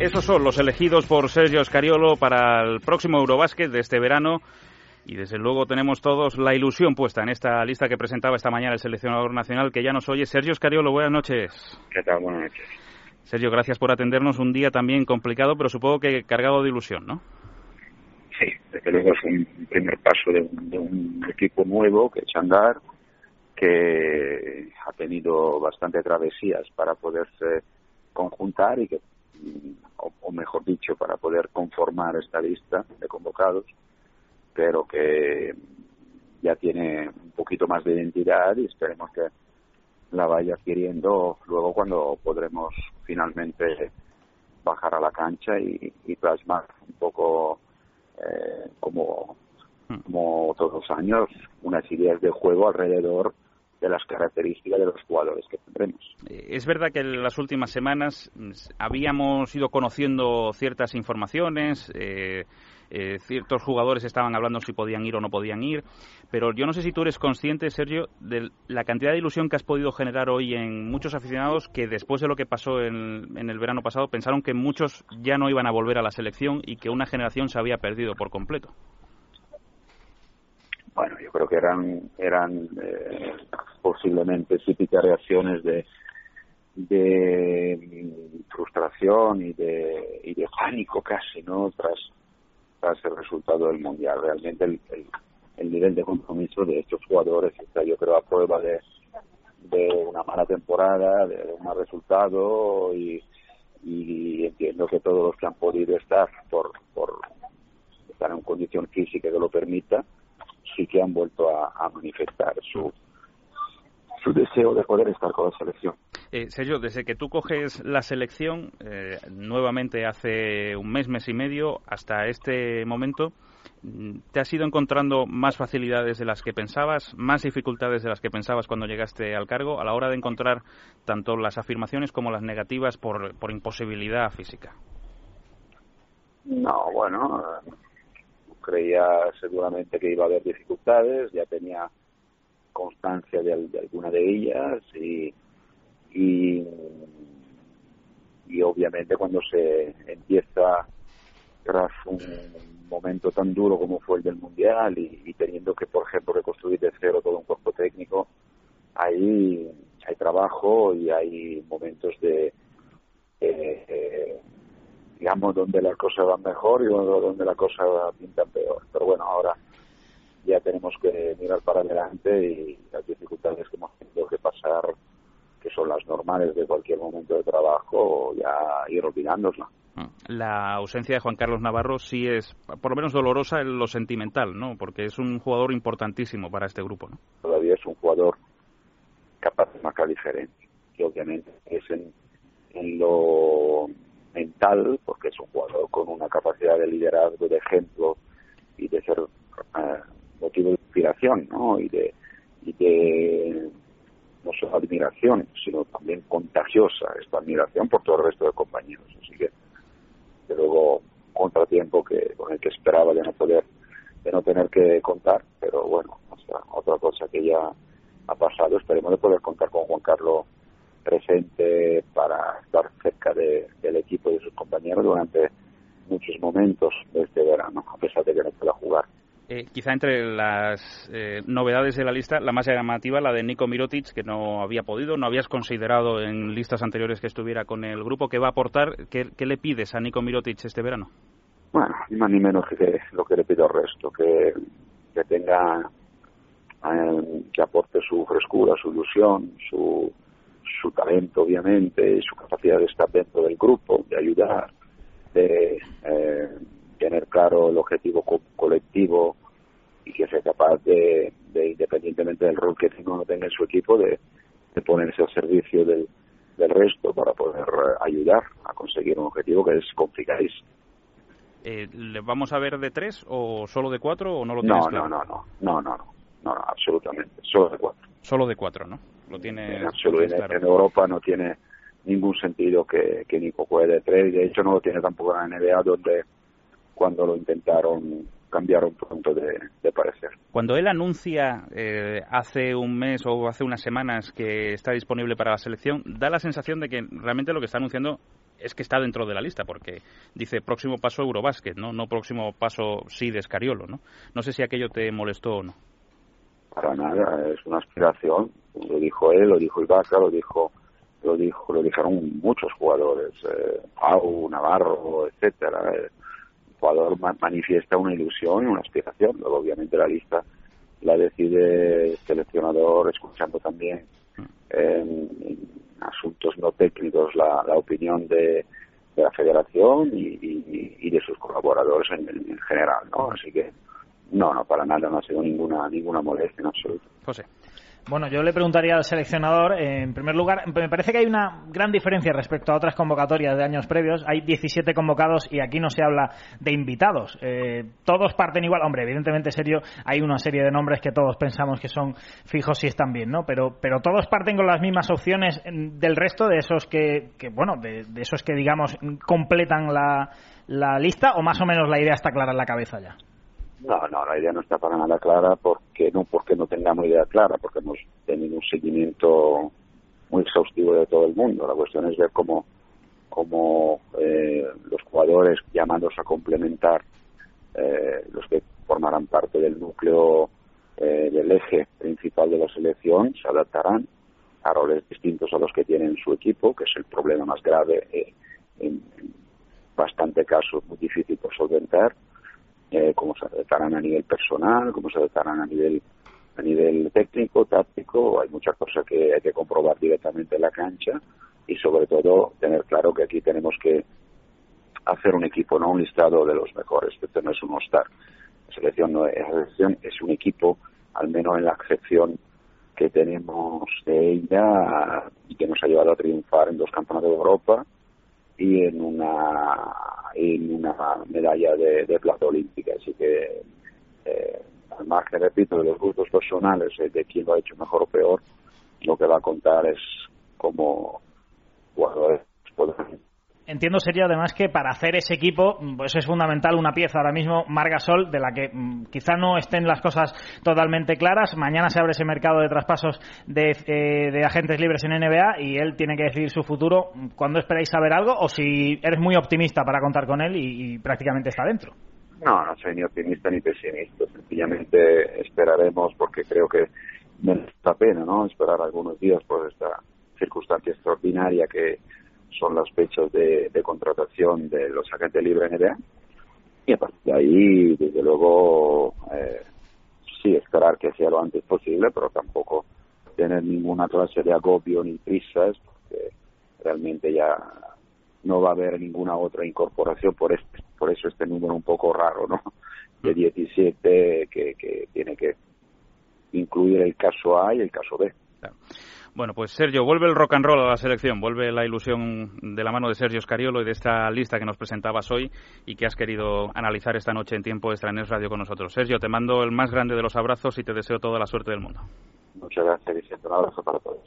Esos son los elegidos por Sergio Scariolo para el próximo Eurobásquet de este verano. Y desde luego tenemos todos la ilusión puesta en esta lista que presentaba esta mañana el seleccionador nacional que ya nos oye. Sergio Scariolo, buenas noches. ¿Qué tal? Buenas noches. Sergio, gracias por atendernos un día también complicado, pero supongo que cargado de ilusión, ¿no? Sí, desde luego es un primer paso de un, equipo nuevo que es andar, que ha tenido bastante travesías para poderse conjuntar y que o, mejor dicho, para poder conformar esta lista de convocados, pero que ya tiene un poquito más de identidad y esperemos que la vaya adquiriendo luego cuando podremos finalmente bajar a la cancha y, plasmar un poco eh, como, como todos los años unas ideas de juego alrededor de las características de los jugadores que tendremos. Eh, es verdad que en las últimas semanas habíamos ido conociendo ciertas informaciones, eh, eh, ciertos jugadores estaban hablando si podían ir o no podían ir, pero yo no sé si tú eres consciente, Sergio, de la cantidad de ilusión que has podido generar hoy en muchos aficionados que después de lo que pasó en el verano pasado pensaron que muchos ya no iban a volver a la selección y que una generación se había perdido por completo. Creo que eran eran eh, posiblemente típicas reacciones de de frustración y de y de pánico casi no tras tras el resultado del mundial. Realmente el, el, nivel de compromiso de estos jugadores está yo creo a prueba de de una mala temporada de un mal resultado y, y entiendo que todos los que han podido estar por por estar en condición física que lo permita sí que han vuelto a, manifestar su, su deseo de poder estar con la selección. Eh, Sergio, desde que tú coges la selección, eh, nuevamente hace un mes, mes y medio, hasta este momento, ¿te has ido encontrando más facilidades de las que pensabas, más dificultades de las que pensabas cuando llegaste al cargo a la hora de encontrar tanto las afirmaciones como las negativas por, por imposibilidad física? No, bueno, creía seguramente que iba a haber dificultades, ya tenía constancia de, alguna de ellas y, y, obviamente cuando se empieza tras un momento tan duro como fue el del Mundial y, teniendo que, por ejemplo, reconstruir de cero todo un cuerpo técnico, ahí hay trabajo y hay momentos de, eh, digamos, donde las cosas van mejor y donde la cosa pinta peor. Pero bueno, ahora ya tenemos que mirar para adelante y las dificultades que hemos tenido que pasar, que son las normales de cualquier momento de trabajo, ya ir olvidándolas. Mm. La ausencia de Juan Carlos Navarro sí es, por lo menos, dolorosa en lo sentimental, ¿no? Porque es un jugador importantísimo para este grupo, ¿no? Todavía es un jugador capaz de marcar diferencia, que obviamente es en, en lo mental, porque es un jugador con una capacidad de liderazgo, de ejemplo y de ser eh, motivo de inspiración, ¿no? Y de, y de no solo admiración, sino también contagiosa esta admiración por todo el resto de compañeros. Así que, de luego, contratiempo que con el que esperaba de no poder, de no tener que contar, pero bueno, otra cosa que ya ha pasado, esperemos de poder contar con Juan Carlos presente para estar cerca del equipo y de sus compañeros durante muchos momentos de este verano, a pesar de que no pueda jugar. Eh, quizá entre las eh, novedades de la lista, la más llamativa, la de Nico Mirotic, que no había podido, no habías considerado en listas anteriores que estuviera con el grupo. ¿Qué va a aportar? ¿Qué, le pides a Nico Mirotic este verano? Bueno, ni más ni menos que lo que le pido al resto, que, que tenga, eh, que aporte su frescura, su ilusión, su talento obviamente, su capacidad de estar dentro del grupo, de ayudar, de eh, tener claro el objetivo colectivo y que sea capaz de, independientemente del rol que tenga, tenga en su equipo, de, ponerse al servicio del, resto para poder eh, ayudar a conseguir un objetivo que es complicadísimo. Eh, ¿Le vamos a ver de tres o solo de cuatro o no lo tienes no, claro? No, no, no, no, no, no, absolutamente, solo de cuatro. Solo de cuatro, ¿no? Lo tiene. En, en Europa no tiene ningún sentido que, que Nico juegue de tres. De hecho, no lo tiene tampoco en la NBA, donde cuando lo intentaron cambiaron pronto de, de parecer. Cuando él anuncia eh, hace un mes o hace unas semanas que está disponible para la selección, da la sensación de que realmente lo que está anunciando es que está dentro de la lista, porque dice próximo paso Eurobásquet, ¿no? No próximo paso sí de Escariolo, ¿no? No sé si aquello te molestó o no. Para nada, es una aspiración. Lo dijo él, lo dijo Ibaka, lo dijo lo dijo lo dijeron muchos jugadores, eh, Pau, Navarro, etcétera. El jugador manifiesta una ilusión y una aspiración. Luego, obviamente, la lista la decide el seleccionador escuchando también en, asuntos no técnicos la, opinión de, la federación y, de sus colaboradores en, en, general, ¿no? Así que no, no, para nada no ha sido ninguna ninguna molestia en absoluto. José. Bueno, yo le preguntaría al seleccionador, en primer lugar, me parece que hay una gran diferencia respecto a otras convocatorias de años previos. Hay 17 convocados y aquí no se habla de invitados. Eh, todos parten igual. Hombre, evidentemente, serio, hay una serie de nombres que todos pensamos que son fijos y están bien, ¿no? Pero, pero todos parten con las mismas opciones del resto de esos que, bueno, de, esos que, digamos, completan la, la lista o más o menos la idea está clara en la cabeza ya. No, no, la idea no está para nada clara porque no porque no tengamos idea clara, porque hemos tenido un seguimiento muy exhaustivo de todo el mundo. La cuestión es ver cómo, cómo eh, los jugadores llamados a complementar, eh, los que formarán parte del núcleo eh, del eje principal de la selección, se adaptarán a roles distintos a los que tienen su equipo, que es el problema más grave en, en bastante casos muy difícil por solventar eh, cómo se adaptarán a nivel personal, cómo se adaptarán a nivel a nivel técnico, táctico, hay muchas cosas que hay que comprobar directamente en la cancha y sobre todo tener claro que aquí tenemos que hacer un equipo, no un listado de los mejores, este no es un all-star. La selección no es selección, es un equipo, al menos en la excepción que tenemos de ella y que nos ha llevado a triunfar en dos campeonatos de Europa y en una en una medalla de, de plata olímpica. Así que eh, al margen repito de los gustos personales eh, de quién lo ha hecho mejor o peor lo que va a contar es cómo jugadores pueden Entiendo sería además que para hacer ese equipo pues es fundamental una pieza ahora mismo Margasol de la que mm, quizá no estén las cosas totalmente claras mañana se abre ese mercado de traspasos de, eh, de agentes libres en NBA y él tiene que decidir su futuro ¿cuándo esperáis saber algo o si eres muy optimista para contar con él y, prácticamente está dentro? No, no soy ni optimista ni pesimista sencillamente esperaremos porque creo que merece la pena ¿no? esperar algunos días por esta circunstancia extraordinaria que son las fechas de, contratación de los agentes libres NBA. Y a partir de ahí, desde luego, eh, sí esperar que sea lo antes posible, pero tampoco tener ninguna clase de agobio ni prisas, porque realmente ya no va a haber ninguna otra incorporación, por, este, por eso este número un poco raro, ¿no? De 17 que, que tiene que incluir el caso A y el caso B. Bueno, pues Sergio, vuelve el rock and roll a la selección, vuelve la ilusión de la mano de Sergio Scariolo y de esta lista que nos presentabas hoy y que has querido analizar esta noche en tiempo extra en Radio con nosotros. Sergio, te mando el más grande de los abrazos y te deseo toda la suerte del mundo. Muchas gracias, Vicente. Un abrazo para todos.